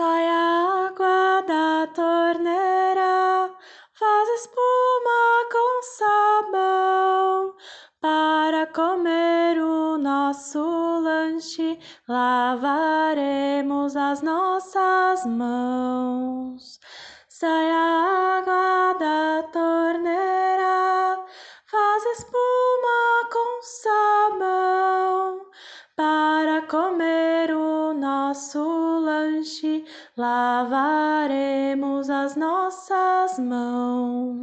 Sai a água da torneira, faz espuma com sabão. Para comer o nosso lanche, lavaremos as nossas mãos. Sai a água da torneira, faz espuma com sabão. Para comer nosso lanche, lavaremos as nossas mãos.